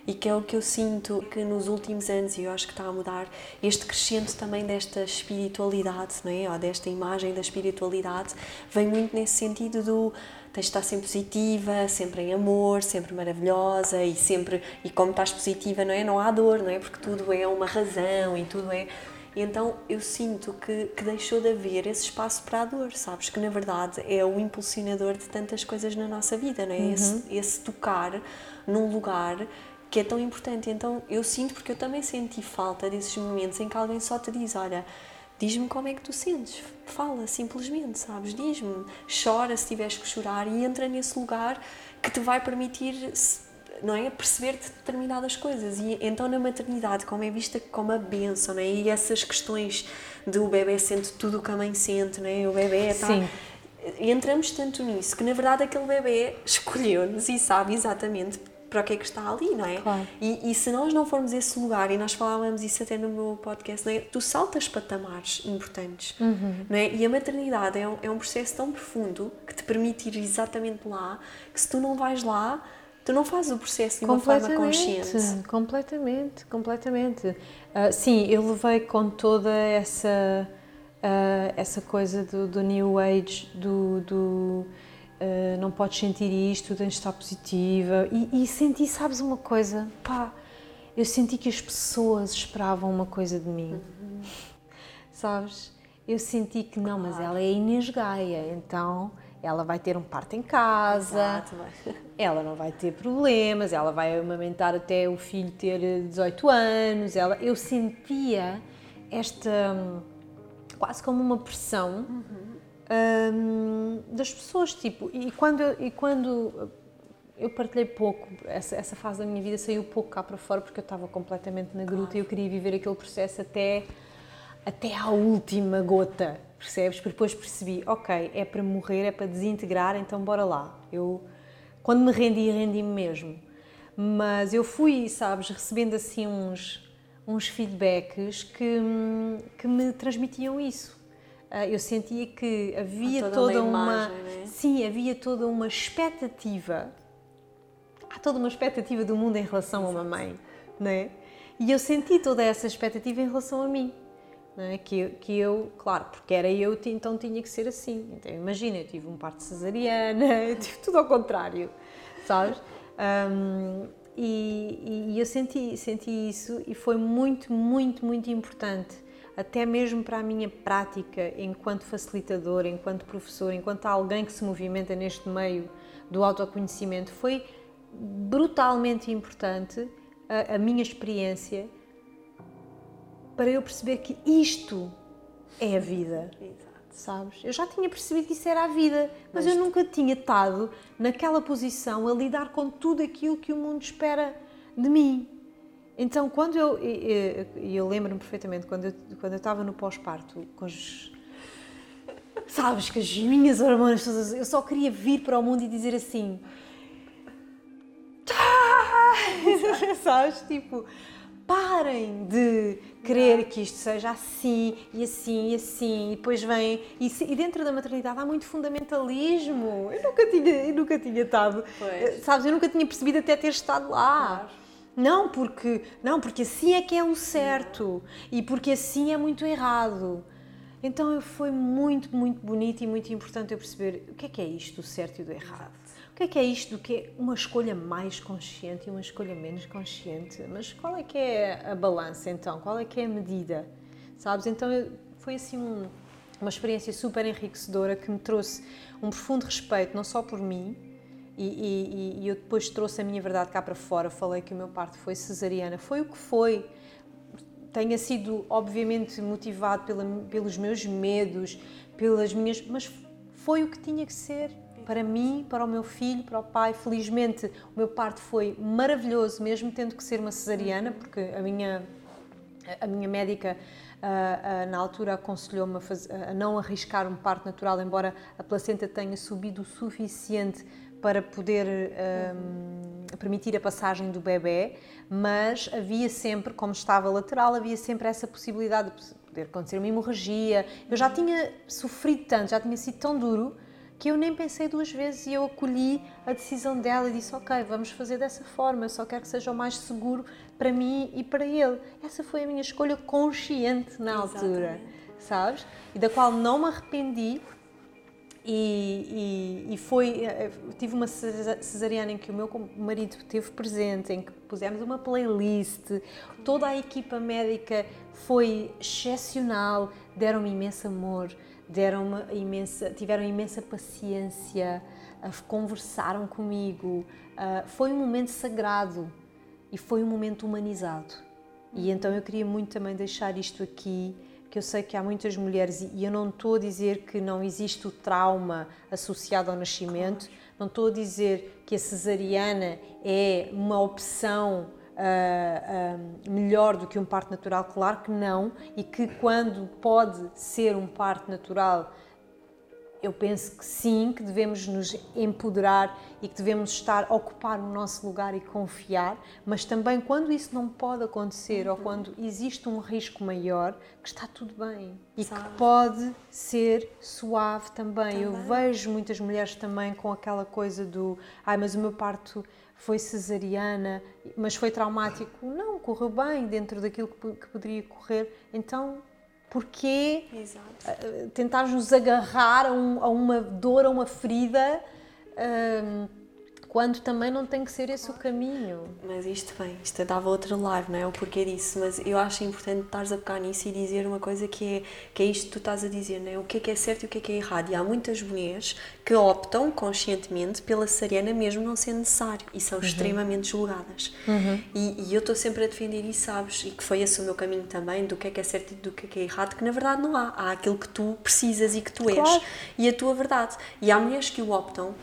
E que é o que eu sinto que nos últimos anos, e eu acho que está a mudar, este crescente também desta espiritualidade, não é? Ou desta imagem da espiritualidade, vem muito nesse sentido do tens de estar sempre positiva, sempre em amor, sempre maravilhosa e sempre e como estás positiva, não é? Não há dor, não é? Porque tudo é uma razão e tudo é e então eu sinto que, que deixou de haver esse espaço para a dor, sabes? Que na verdade é o impulsionador de tantas coisas na nossa vida, não é? Uhum. Esse, esse tocar num lugar que é tão importante. Então eu sinto, porque eu também senti falta desses momentos em que alguém só te diz: Olha, diz-me como é que tu sentes, fala simplesmente, sabes? Diz-me, chora se tiveres que chorar e entra nesse lugar que te vai permitir não é? Perceber determinadas coisas. E então na maternidade, como é vista como a benção, não é? E essas questões do bebê sente tudo o que a mãe sente, não é? O bebê está. Sim. Entramos tanto nisso que na verdade aquele bebê escolheu-nos e sabe exatamente para o que é que está ali, não é?
Claro.
E, e, se nós não formos esse lugar, e nós falávamos isso até no meu podcast, é? tu saltas patamares importantes,
uhum.
não é? E a maternidade é um, é um processo tão profundo que te permite ir exatamente lá, que se tu não vais lá, Tu não fazes o processo de uma forma consciente.
Completamente, completamente. Uh, sim, eu levei com toda essa, uh, essa coisa do, do, New Age, do, do uh, não podes sentir isto, tens de estar positiva. E, e, senti, sabes uma coisa? Pá, eu senti que as pessoas esperavam uma coisa de mim. Uhum. Sabes? Eu senti que não, mas ela é Inês Gaia, então ela vai ter um parto em casa,
Exato,
ela não vai ter problemas, ela vai amamentar até o filho ter 18 anos. Ela, eu sentia esta quase como uma pressão uhum. Um, das pessoas, tipo, e quando, e quando eu partilhei pouco, essa, essa fase da minha vida saiu pouco cá para fora porque eu estava completamente na gruta claro. e eu queria viver aquele processo até, até à última gota percebes? Porque depois percebi, ok, é para morrer, é para desintegrar, então bora lá. Eu, quando me rendi, rendi-me mesmo. Mas eu fui, sabes, recebendo assim uns, uns feedbacks que, que me transmitiam isso. Ah, eu sentia que havia toda, toda uma, imagem,
né?
sim, havia toda uma expectativa. Há toda uma expectativa do mundo em relação Exato. a uma mãe, né? E eu senti toda essa expectativa em relação a mim é? que, que eu, claro, porque era eu, então tinha que ser assim. Então imagina, eu tive um parto cesariana, eu tive tudo ao contrário, sabes? Um, e, e, eu senti, senti isso e foi muito, muito, muito importante, até mesmo para a minha prática enquanto facilitadora, enquanto professora, enquanto alguém que se movimenta neste meio do autoconhecimento. Foi brutalmente importante a, a minha experiência para eu perceber que isto é a vida.
Exato.
sabes? Eu já tinha percebido que isso era a vida, mas, mas eu nunca tinha estado naquela posição a lidar com tudo aquilo que o mundo espera de mim. Então, quando eu. E eu, eu lembro-me perfeitamente, quando eu, quando eu estava no pós-parto, com os. Sabes, que as minhas hormonas todas. Eu só queria vir para o mundo e dizer assim. Sabes? Tipo, parem de querer que isto seja assim e assim e assim, e depois vem. E, e, dentro da maternidade há muito fundamentalismo. Eu nunca tinha, eu nunca tinha estado. Pois. Eh, sabes, eu nunca tinha percebido até ter estado lá. Claro. Não porque, não, porque assim é que é o certo e porque assim é muito errado. Então foi muito, muito bonito e muito importante eu perceber o que é que é isto do certo e do errado que é que é isto do que é uma escolha mais consciente e uma escolha menos consciente? Mas qual é que é a balança então? Qual é que é a medida? Sabes? Então foi assim um, uma experiência super enriquecedora que me trouxe um profundo respeito, não só por mim, e, e, e, eu depois trouxe a minha verdade cá para fora. Falei que o meu parto foi cesariana, foi o que foi. Tenha sido, obviamente, motivado pela, pelos meus medos, pelas minhas. Mas foi o que tinha que ser para mim, para o meu filho, para o pai. Felizmente, o meu parto foi maravilhoso, mesmo tendo que ser uma cesariana, porque a minha, a minha médica uh, uh, na altura aconselhou-me a, a, não arriscar um parto natural, embora a placenta tenha subido o suficiente para poder um, permitir a passagem do bebê, mas havia sempre, como estava lateral, havia sempre essa possibilidade de poder acontecer uma hemorragia. Eu já tinha sofrido tanto, já tinha sido tão duro que eu nem pensei duas vezes e eu acolhi a decisão dela e disse: Ok, vamos fazer dessa forma, eu só quero que seja o mais seguro para mim e para ele. Essa foi a minha escolha consciente na Exatamente. altura, sabes? E da qual não me arrependi. E, e, e, foi. Eh, tive uma cesariana em que o meu marido esteve presente, em que pusemos uma playlist, toda a equipa médica foi excepcional, deram-me imenso amor deram imensa, tiveram imensa paciência, conversaram comigo. Foi um momento sagrado e foi um momento humanizado. E então eu queria muito também deixar isto aqui, que eu sei que há muitas mulheres, e eu não estou a dizer que não existe o trauma associado ao nascimento, não estou a dizer que a cesariana é uma opção uh, uh, melhor do que um parto natural? Claro que não, e que quando pode ser um parto natural, eu penso que sim, que devemos nos empoderar e que devemos estar a ocupar o nosso lugar e confiar, mas também quando isso não pode acontecer uhum. ou quando existe um risco maior, que está tudo bem e Sabe. que pode ser suave também. também. Eu vejo muitas mulheres também com aquela coisa do, ai, mas o meu parto foi cesariana, mas foi traumático. Não, correu bem dentro daquilo que, que poderia correr. Então, porquê Exato. Eh, tentar nos agarrar a, um, a, uma dor, a uma ferida? Um, quando também não tem que ser esse o caminho.
Mas isto bem, isto dava outra live, não é? O porquê disso, mas eu acho importante estares a pegar nisso e dizer uma coisa que é, que é isto que tu estás a dizer, não é? O que é que é certo e o que é que é errado. E há muitas mulheres que optam conscientemente pela cesariana mesmo não sendo necessário e são uhum. extremamente julgadas. Uhum. E, e, eu estou sempre a defender isso, sabes? E que foi esse o meu caminho também, do que é que é certo e do que é que é errado, que na verdade não há. Há aquilo que tu precisas e que tu és. Claro. E a tua verdade. E há mulheres que o optam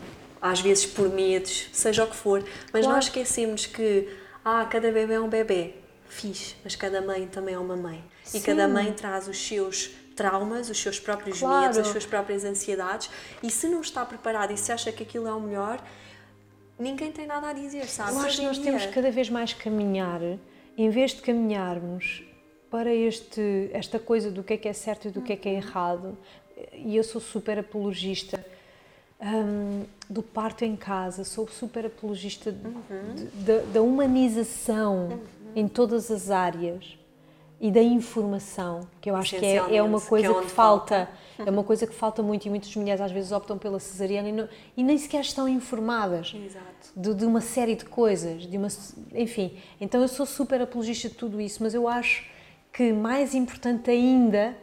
às vezes por medos, seja o que for, mas claro. nós esquecemos que ah, cada bebê é um bebê, fixe, mas cada mãe também é uma mãe. Sim. E cada mãe traz os seus traumas, os seus próprios claro. medos, as suas próprias ansiedades, e se não está preparado e se acha que aquilo é o melhor, ninguém tem nada a dizer, sabe?
Eu acho que nós temos cada vez mais caminhar, em vez de caminharmos para este, esta coisa do que é que é certo e do que é que é errado, e eu sou super apologista um, do parto em casa, sou super apologista uhum. da humanização uhum. em todas as áreas e da informação, que eu acho que é, é uma coisa que, é que falta, falta, é uma coisa que falta muito e muitas mulheres às vezes optam pela cesariana e, não, e nem sequer estão informadas de, de, uma série de coisas, de uma, enfim. Então eu sou super apologista de tudo isso, mas eu acho que mais importante ainda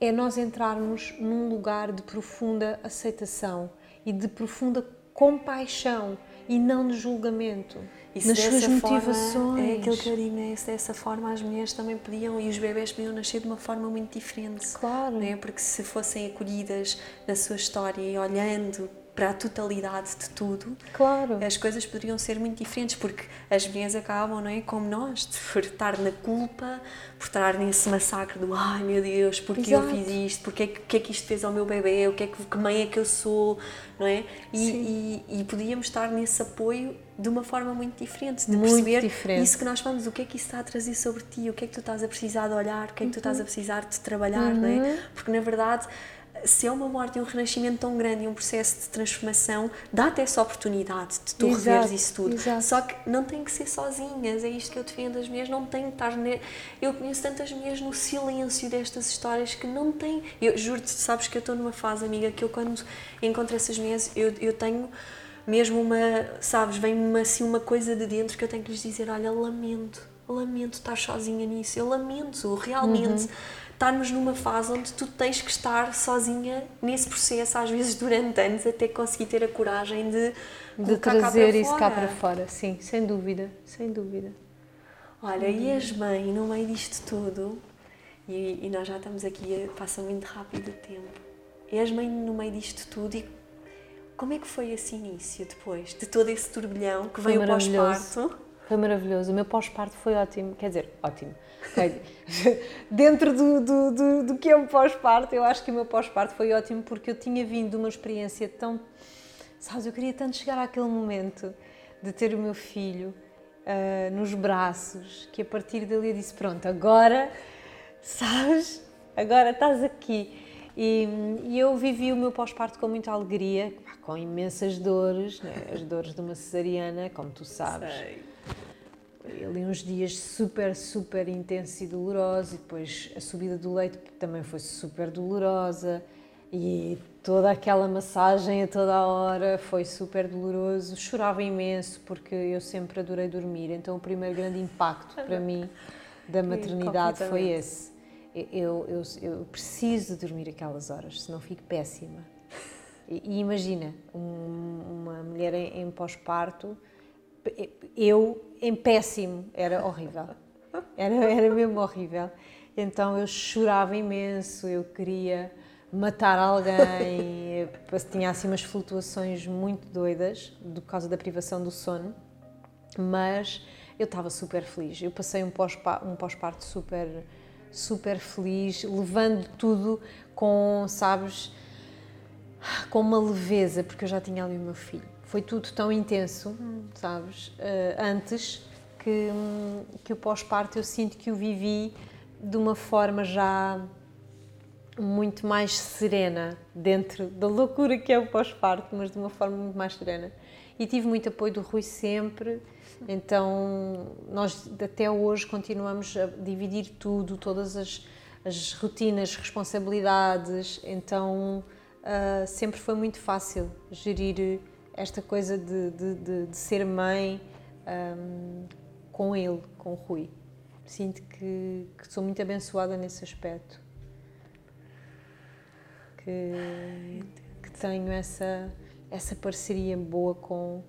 é nós entrarmos num lugar de profunda aceitação e de profunda compaixão e não de julgamento.
E
nas suas motivações.
Forma, é aquilo que eu né? se dessa forma as mulheres também podiam e os bebés podiam nascer de uma forma muito diferente.
Claro.
Né? Porque se fossem acolhidas na sua história e olhando para a totalidade de tudo,
claro.
as coisas poderiam ser muito diferentes, porque as mulheres acabam, não é? Como nós, por estar na culpa, por estar nesse massacre do ai meu Deus, porque Exato. eu fiz isto, porque é que, que, é que isto fez ao meu bebê, o que é que, que mãe é que eu sou, não é? E, e, e, podíamos estar nesse apoio de uma forma muito diferente, de muito perceber diferente. isso que nós falamos, o que é que isso está a trazer sobre ti, o que é que tu estás a precisar de olhar, o que é que tu estás a uhum. precisar de trabalhar, uhum. não é? Uhum. Porque na verdade se é uma morte e um renascimento tão grande e um processo de transformação, dá-te essa oportunidade de tu exato, reveres isso tudo. Exato. Só que não tem que ser sozinhas, é isto que eu defendo. As mulheres não têm que estar. Ne... Eu conheço tantas mulheres no silêncio destas histórias que não têm. Eu juro-te, sabes que eu estou numa fase, amiga, que eu quando encontro essas mulheres, eu, eu tenho mesmo uma. Sabes, vem-me assim uma coisa de dentro que eu tenho que lhes dizer: olha, lamento, lamento estar sozinha nisso, eu lamento, realmente. Uhum estarmos numa fase onde tu tens que estar sozinha nesse processo, às vezes durante anos, até conseguir ter a coragem de,
de trazer cá isso cá para fora. Sim, sem dúvida, sem dúvida.
Olha, hum. e as mães, no meio disto tudo, e, e, nós já estamos aqui, passa muito rápido o tempo, e as mães no meio disto tudo, e como é que foi esse início depois, de todo esse turbilhão que veio pós-parto?
Foi maravilhoso, o meu pós-parto foi ótimo, quer dizer, ótimo Dentro do, do, do, do, que é o pós-parto, eu acho que o meu pós-parto foi ótimo porque eu tinha vindo de uma experiência tão. Sabes, eu queria tanto chegar àquele momento de ter o meu filho uh, nos braços, que a partir dali eu disse: Pronto, agora, sabes, agora estás aqui. E, e eu vivi o meu pós-parto com muita alegria, com imensas dores, né? as dores de uma cesariana, como tu sabes. Sei ali uns dias super, super intensos e dolorosos, e depois a subida do leite também foi super dolorosa, e toda aquela massagem a toda a hora foi super doloroso. Chorava imenso porque eu sempre adorei dormir, então o primeiro grande impacto para mim da maternidade foi esse. Eu, eu, eu preciso dormir aquelas horas, senão fico péssima. E, e imagina, um, uma mulher em, em pós-parto eu em péssimo, era horrível. Era, era mesmo horrível. Então eu chorava imenso, eu queria matar alguém, tinha assim umas flutuações muito doidas por causa da privação do sono, mas eu estava super feliz. Eu passei um pós-parto um pós super, super feliz, levando tudo com, sabes, com uma leveza, porque eu já tinha ali o meu filho foi tudo tão intenso, sabes, uh, antes, que, que o pós-parto eu sinto que o vivi de uma forma já muito mais serena, dentro da loucura que é o pós-parto, mas de uma forma muito mais serena. E tive muito apoio do Rui sempre, então nós até hoje continuamos a dividir tudo, todas as, as rotinas, responsabilidades, então uh, sempre foi muito fácil gerir esta coisa de, de, de, de ser mãe um, com ele, com o Rui. Sinto que, que, sou muito abençoada nesse aspecto. Que, que tenho essa, essa parceria boa com,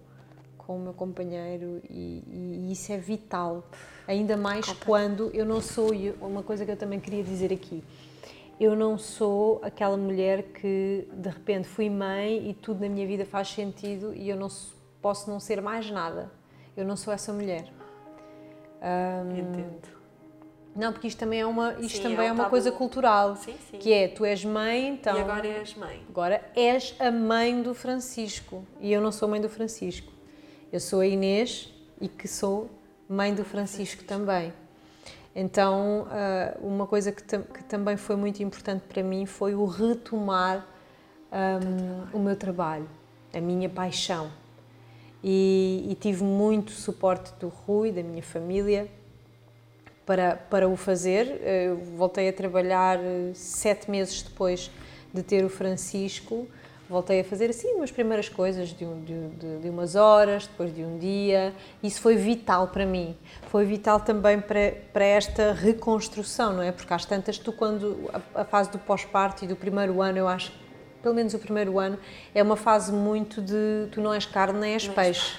com o meu companheiro e, e, e isso é vital. Ainda mais quando eu não sou. Uma coisa que eu também queria dizer aqui eu não sou aquela mulher que de repente fui mãe e tudo na minha vida faz sentido e eu não posso não ser mais nada. Eu não sou essa mulher.
Um, Entendo.
Não, porque isto também é uma, isto sim, também é, é uma coisa cultural,
sim, sim.
que é tu és mãe, então
e agora és mãe.
Agora és a mãe do Francisco e eu não sou mãe do Francisco. Eu sou a Inês e que sou mãe do Francisco, Francisco. também. Então, ah, uma coisa que, que, também foi muito importante para mim foi o retomar um, o meu trabalho, a minha paixão. E, e, tive muito suporte do Rui, da minha família, para, para o fazer. Eu voltei a trabalhar eh, sete meses depois de ter o Francisco voltei a fazer assim umas primeiras coisas de, um, de, de, umas horas, depois de um dia. Isso foi vital para mim. Foi vital também para, para esta reconstrução, não é? Porque às tantas, tu, quando a, a fase do pós-parto e do primeiro ano, eu acho pelo menos o primeiro ano, é uma fase muito de tu não és carne nem és peixe.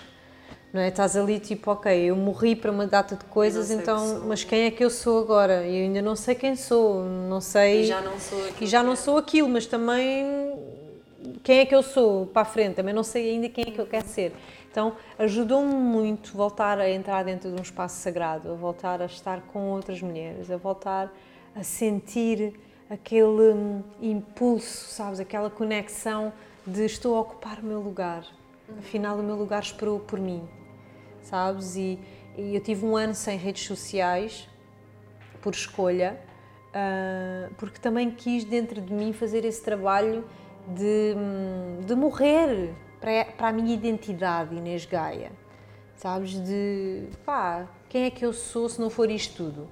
Não é? Estás ali tipo, ok, eu morri para uma data de coisas, então, mas quem é que eu sou agora? Eu ainda não sei quem sou, não sei.
E já não sou aquilo.
E já não
é.
sou aquilo, mas também quem é que eu sou para a frente, também não sei ainda quem é que eu quero ser. Então ajudou-me muito voltar a entrar dentro de um espaço sagrado, a voltar a estar com outras mulheres, a voltar a sentir aquele hum, impulso, sabes, aquela conexão de estou a ocupar o meu lugar. Afinal, o meu lugar esperou por mim, sabes? E, e eu tive um ano sem redes sociais, por escolha, uh, porque também quis dentro de mim fazer esse trabalho de, de morrer para, para a minha identidade, Inês Gaia. Sabes? De pá, quem é que eu sou se não for isto tudo?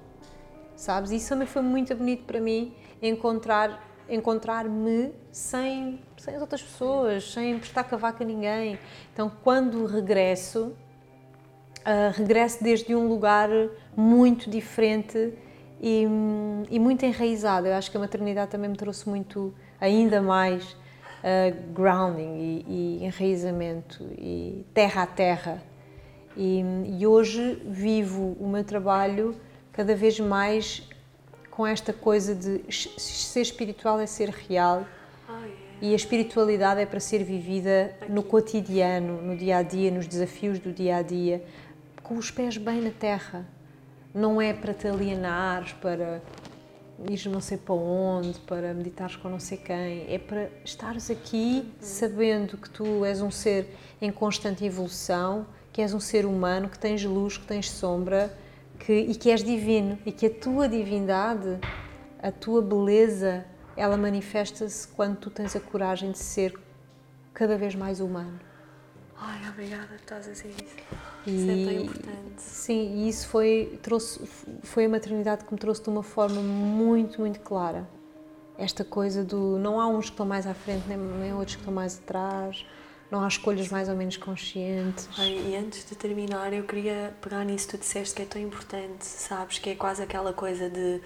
Sabes? Isso também foi muito bonito para mim encontrar encontrar-me sem, sem as outras pessoas, sem prestar cavaco a ninguém. Então, quando regresso, uh, regresso desde um lugar muito diferente e, e, muito enraizado. Eu acho que a maternidade também me trouxe muito, ainda mais, uh, grounding e, e, enraizamento e terra a terra. E, e hoje vivo o meu trabalho cada vez mais com esta coisa de ser espiritual é ser real
oh, yeah.
e a espiritualidade é para ser vivida Aqui. no cotidiano, no dia a dia, nos desafios do dia a dia, com os pés bem na terra. Não é para te alienares, para ires não sei para onde, para meditares com não sei quem, é para estares aqui uhum. sabendo que tu és um ser em constante evolução, que és um ser humano, que tens luz, que tens sombra, que, e que és divino e que a tua divindade, a tua beleza, ela manifesta-se quando tu tens a coragem de ser cada vez mais humano.
Ai, obrigada por estás a dizer isso. E, isso é tão importante.
Sim, e isso foi, trouxe, foi a maternidade que me trouxe de uma forma muito, muito clara. Esta coisa do não há uns que estão mais à frente, nem, nem outros que estão mais atrás não há escolhas mais ou menos conscientes.
Ai, e antes de terminar, eu queria pegar nisso que tu disseste que é tão importante, sabes? Que é quase aquela coisa de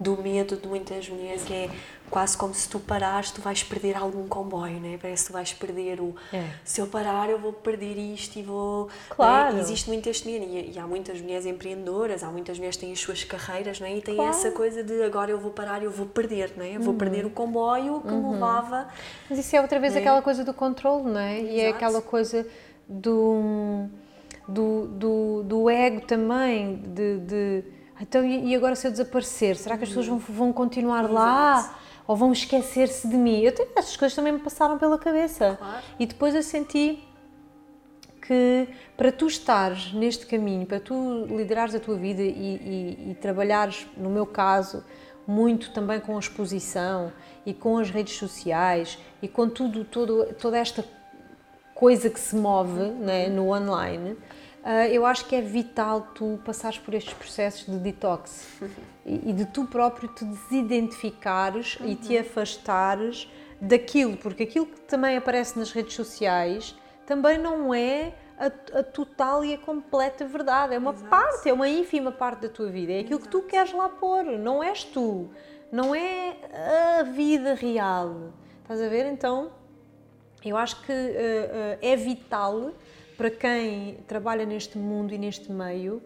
do medo de muitas mulheres, que é quase como se tu parares, tu vais perder algum comboio, né? Parece que tu vais perder o.
É.
Se eu parar, eu vou perder isto e vou. Né?
Claro.
Né? Existe muito este medo. E, e, há muitas mulheres empreendedoras, há muitas mulheres que têm as suas carreiras, né? E têm claro. essa coisa de agora eu vou parar, eu vou perder, né? Eu vou uhum. perder o comboio que uhum. me levava.
Mas isso é outra vez né? aquela coisa do controle, não é? Exato. E é aquela coisa do. do, do, do ego também, de, de então, e agora se eu desaparecer, será que as pessoas vão, vão continuar Exato. lá? Ou vão esquecer-se de mim? Eu tenho, essas coisas também me passaram pela cabeça.
Claro.
E depois eu senti que para tu estares neste caminho, para tu liderares a tua vida e, e, e trabalhares, no meu caso, muito também com a exposição e com as redes sociais e com tudo, todo, toda esta coisa que se move né, no online, eu acho que é vital tu passares por estes processos de detox e, e, de tu próprio te desidentificares uhum. e te afastares daquilo, porque aquilo que também aparece nas redes sociais também não é a, a total e a completa verdade, é uma Exato. parte, é uma ínfima parte da tua vida, é aquilo Exato. que tu queres lá pôr, não és tu, não é a vida real. Estás a ver? Então, eu acho que uh, uh, é vital para quem trabalha neste mundo e neste meio,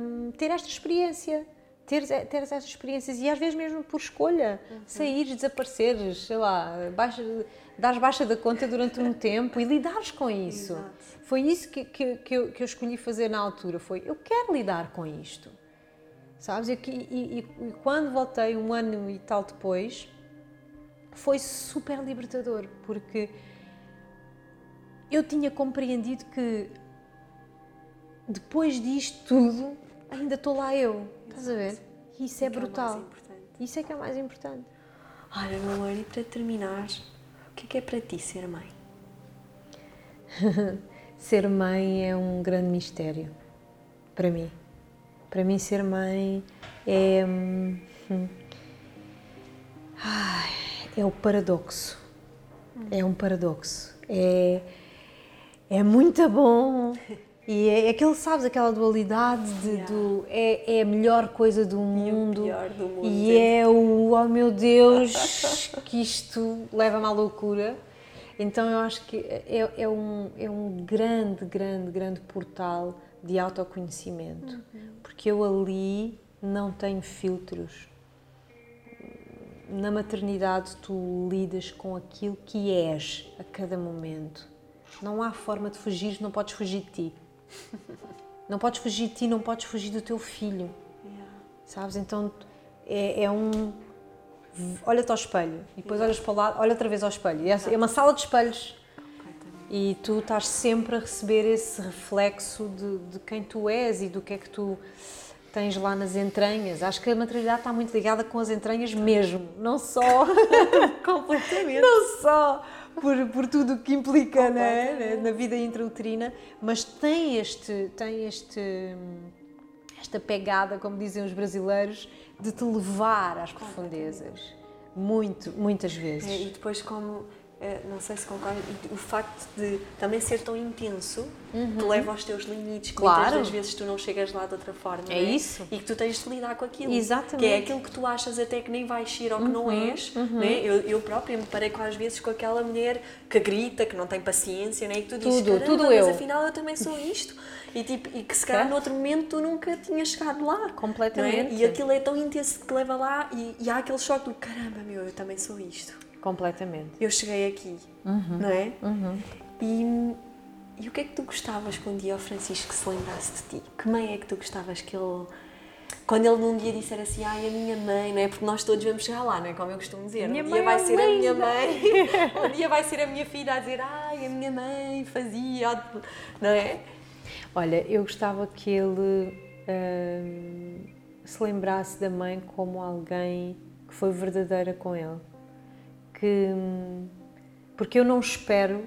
um, ter esta experiência. Ter, ter essas experiências e às vezes mesmo por escolha, uhum. saíres, desapareceres, sei lá, baixa, dares baixa da conta durante um tempo e lidares com isso.
Exato.
Foi isso que, que, que, eu, que eu escolhi fazer na altura, foi eu quero lidar com isto. Sabes? E, e, e quando voltei um ano e tal depois, foi super libertador, porque eu tinha compreendido que depois disto tudo ainda estou lá eu. Estás a ver? Isso é, é brutal. É isso é que é mais importante.
Olha, meu amor, e para terminar, o que é que é para ti ser mãe?
ser mãe é um grande mistério para mim. Para mim, ser mãe é. Hum, é o paradoxo. É um paradoxo. É é muito bom. E é, é aquele, sabes, aquela dualidade de, yeah. do, é, é a melhor coisa do mundo.
E, do mundo,
e é o, oh meu Deus, que isto leva-me à loucura. Então eu acho que é, é, um, é um grande, grande, grande portal de autoconhecimento, uhum. porque eu ali não tenho filtros. Na maternidade tu lidas com aquilo que és a cada momento. Não há forma de fugir, não podes fugir de ti. Não podes fugir de ti, não podes fugir do teu filho. Yeah. Sabes? Então é, é um. Olha-te ao espelho e depois olhas para o lado, olha outra vez ao espelho. É, uma sala de espelhos e tu estás sempre a receber esse reflexo de, de, quem tu és e do que é que tu tens lá nas entranhas. Acho que a maternidade está muito ligada com as entranhas mesmo, não só
completamente,
não só por, por tudo o que implica né, na vida intrauterina, mas tem este tem este esta pegada, como dizem os brasileiros, de te levar às profundezas. Muito, muitas vezes. É,
e depois como não sei se concordo, o facto de também ser tão intenso uhum. te leva aos teus limites, que claro. muitas das vezes tu não chegas lá de outra forma.
É, é, isso.
E que tu tens de lidar com aquilo.
Exatamente.
Que é aquilo que tu achas até que nem vais ser ou que uhum. não és. Uhum. Né? Eu, eu própria me parei com, às vezes com aquela mulher que grita, que não tem paciência, né? e que tu dizes, tudo, tudo mas eu. afinal eu também sou isto. E, tipo, e que se calhar no outro momento tu nunca tinhas chegado lá.
Completamente.
É? E aquilo é tão intenso que te leva lá e, e há aquele choque do caramba, meu, eu também sou isto.
Completamente.
Eu cheguei aqui, uhum. não é? Uhum. E, e o que é que tu gostavas que um dia o Francisco se lembrasse de ti? Que mãe é que tu gostavas que ele. Quando ele num dia disser assim, ai, a minha mãe, não é? Porque nós todos vamos chegar lá, não é? Como eu costumo dizer.
Minha
um
dia
vai
é
ser
a
minha mãe, um dia vai ser a minha filha a dizer, ai, a minha mãe fazia, não é?
Olha, eu gostava que ele hum, se lembrasse da mãe como alguém que foi verdadeira com ele que porque eu não espero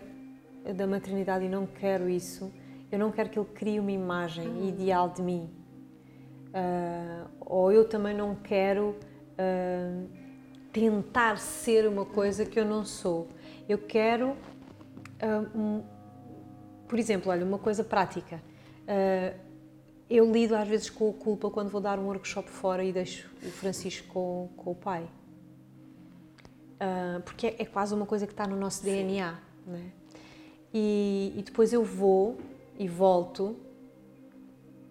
da maternidade e não quero isso, eu não quero que ele crie uma imagem uhum. ideal de mim. Uh, ou eu também não quero uh, tentar ser uma coisa que eu não sou. Eu quero, uh, um, por exemplo, olha, uma coisa prática. eu lido às vezes com a culpa quando vou dar um workshop fora e deixo o Francisco com, com o pai uh, porque é, é, quase uma coisa que está no nosso Sim. DNA, né? E, e depois eu vou e volto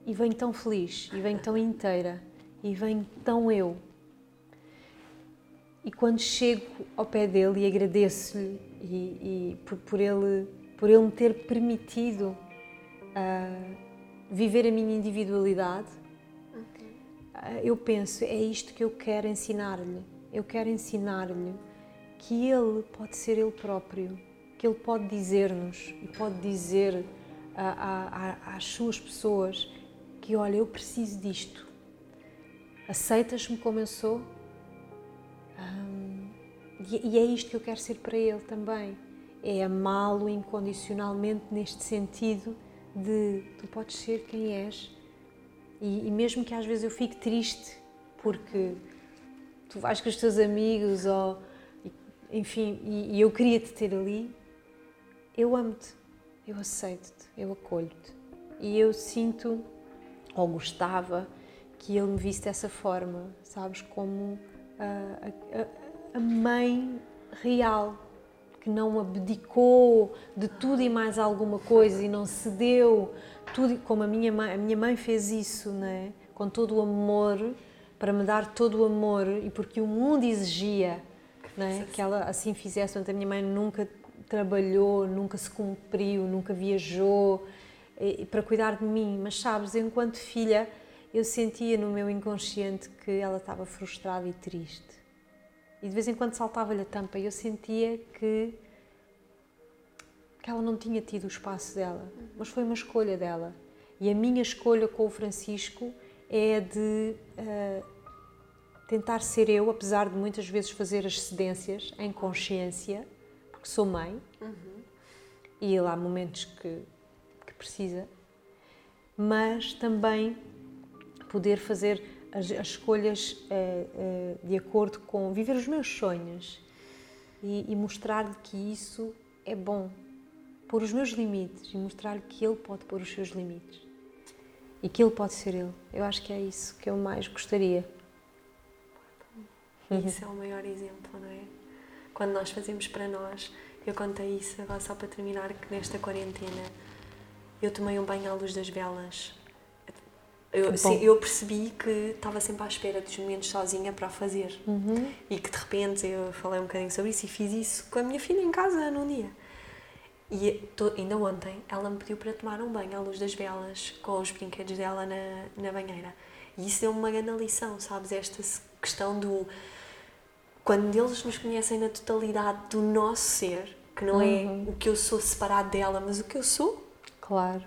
e venho tão feliz, e venho tão inteira, e venho tão eu. E quando chego ao pé dele e agradeço-lhe e, e por, por, ele, por ele me ter permitido uh, viver a minha individualidade, uh, eu penso, é isto que eu quero ensinar-lhe. Eu quero ensinar-lhe que Ele pode ser Ele próprio, que Ele pode dizer-nos e pode dizer a, a, a, às suas pessoas que, olha, eu preciso disto. Aceitas-me como eu sou? E, e é isto que eu quero ser para Ele também. É amá-lo incondicionalmente neste sentido de tu podes ser quem és. E, e mesmo que às vezes eu fique triste porque tu vais com os teus amigos ou enfim, e, e eu queria te ter ali, eu amo-te, eu aceito-te, eu acolho-te. E eu sinto, ou gostava, que ele me visse dessa forma, sabes? Como a, a, a mãe real, que não abdicou de tudo e mais alguma coisa e não cedeu tudo, como a minha mãe, a minha mãe fez isso, né? com todo o amor, para me dar todo o amor e porque o mundo exigia é? que ela assim fizesse. Portanto, a minha mãe nunca trabalhou, nunca se cumpriu, nunca viajou e, para cuidar de mim. Mas sabes, enquanto filha, eu sentia no meu inconsciente que ela estava frustrada e triste. E de vez em quando saltava-lhe a tampa e eu sentia que, que ela não tinha tido o espaço dela. Mas foi uma escolha dela. E a minha escolha com o Francisco é de uh, tentar ser eu, apesar de muitas vezes fazer as cedências em consciência, porque sou mãe uhum. e há momentos que, que precisa, mas também poder fazer as, as escolhas uh, uh, de acordo com viver os meus sonhos e, e mostrar-lhe que isso é bom, pôr os meus limites e mostrar-lhe que ele pode pôr os seus limites e que ele pode ser ele. Eu acho que é isso que eu mais gostaria.
Uhum. Isso é o maior exemplo, não é? Quando nós fazemos para nós eu contei isso agora só para terminar, que nesta quarentena eu tomei um banho à luz das velas. Eu, sim, eu percebi que estava sempre à espera dos momentos sozinha para fazer.
Uhum.
E que de repente eu falei um bocadinho sobre isso e fiz isso com a minha filha em casa num dia. E to, ainda ontem ela me pediu para tomar um banho à luz das velas com os brinquedos dela na, na banheira. E isso deu-me uma grande lição, sabes? Esta questão do. Quando eles nos conhecem na totalidade do nosso ser, que não
Uhum.
é o que eu sou separado dela, mas o que eu sou,
Claro.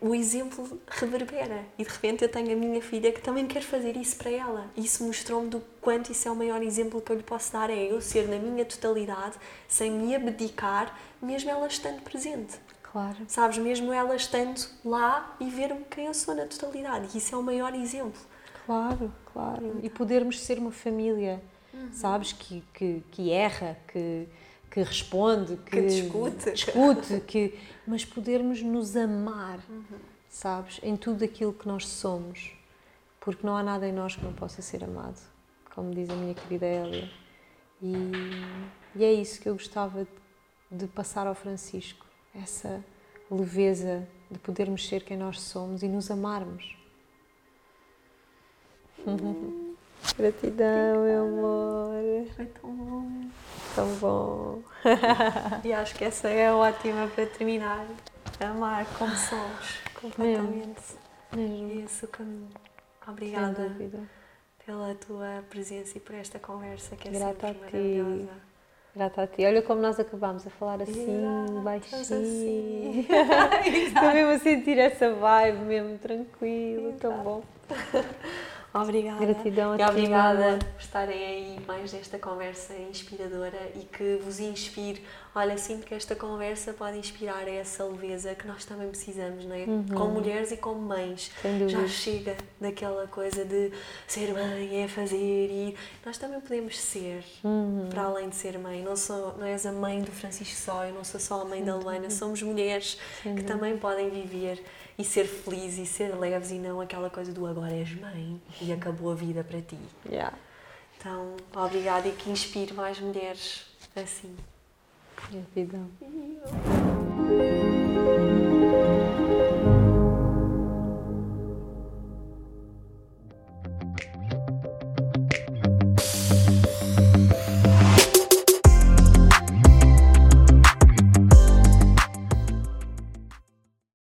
o exemplo reverbera. E de repente eu tenho a minha filha que também quer fazer isso para ela. E isso mostrou-me do quanto isso é o maior exemplo que eu lhe posso dar: é eu ser na minha totalidade, sem me abdicar, mesmo ela estando presente.
Claro.
Sabes, mesmo ela estando lá e ver-me quem eu sou na totalidade. E isso é o maior exemplo.
Claro, claro. E podermos ser uma família, sabes, que, que, que erra, que, que responde, que,
Que discute.
discute, que, mas podermos nos amar, sabes, em tudo aquilo que nós somos, porque não há nada em nós que não possa ser amado, como diz a minha querida Hélia. E, e é isso que eu gostava de, de passar ao Francisco, essa leveza de podermos ser quem nós somos e nos amarmos. Gratidão, meu amor.
Foi tão bom.
Tão bom.
E acho que essa é ótima para terminar. Amar como somos, completamente.
Mesmo.
E esse caminho. Obrigada pela tua presença e por esta conversa que é
Grata
sempre maravilhosa.
Grata a ti. Olha como nós acabámos a falar assim,
Exato,
baixinho.
assim.
Estou mesmo a sentir essa vibe, mesmo tranquilo, tão
Exato.
bom.
Obrigada.
Gratidão a
E
ti,
obrigada por estarem aí mais nesta conversa inspiradora e que vos inspire. Olha, sinto que esta conversa pode inspirar essa leveza que nós também precisamos, não é? Como mulheres e como mães.
Uhum.
Já chega daquela coisa de ser mãe é fazer e nós também podemos ser
Uhum.
para além de ser mãe. Não, sou, não és a mãe do Francisco só, eu não sou só a mãe da Luana, somos mulheres que também podem viver e ser felizes e ser leves e não aquela coisa do agora és mãe e acabou a vida para ti.
Yeah.
Então, obrigada e que inspire mais mulheres assim.
Gratidão.
Eu-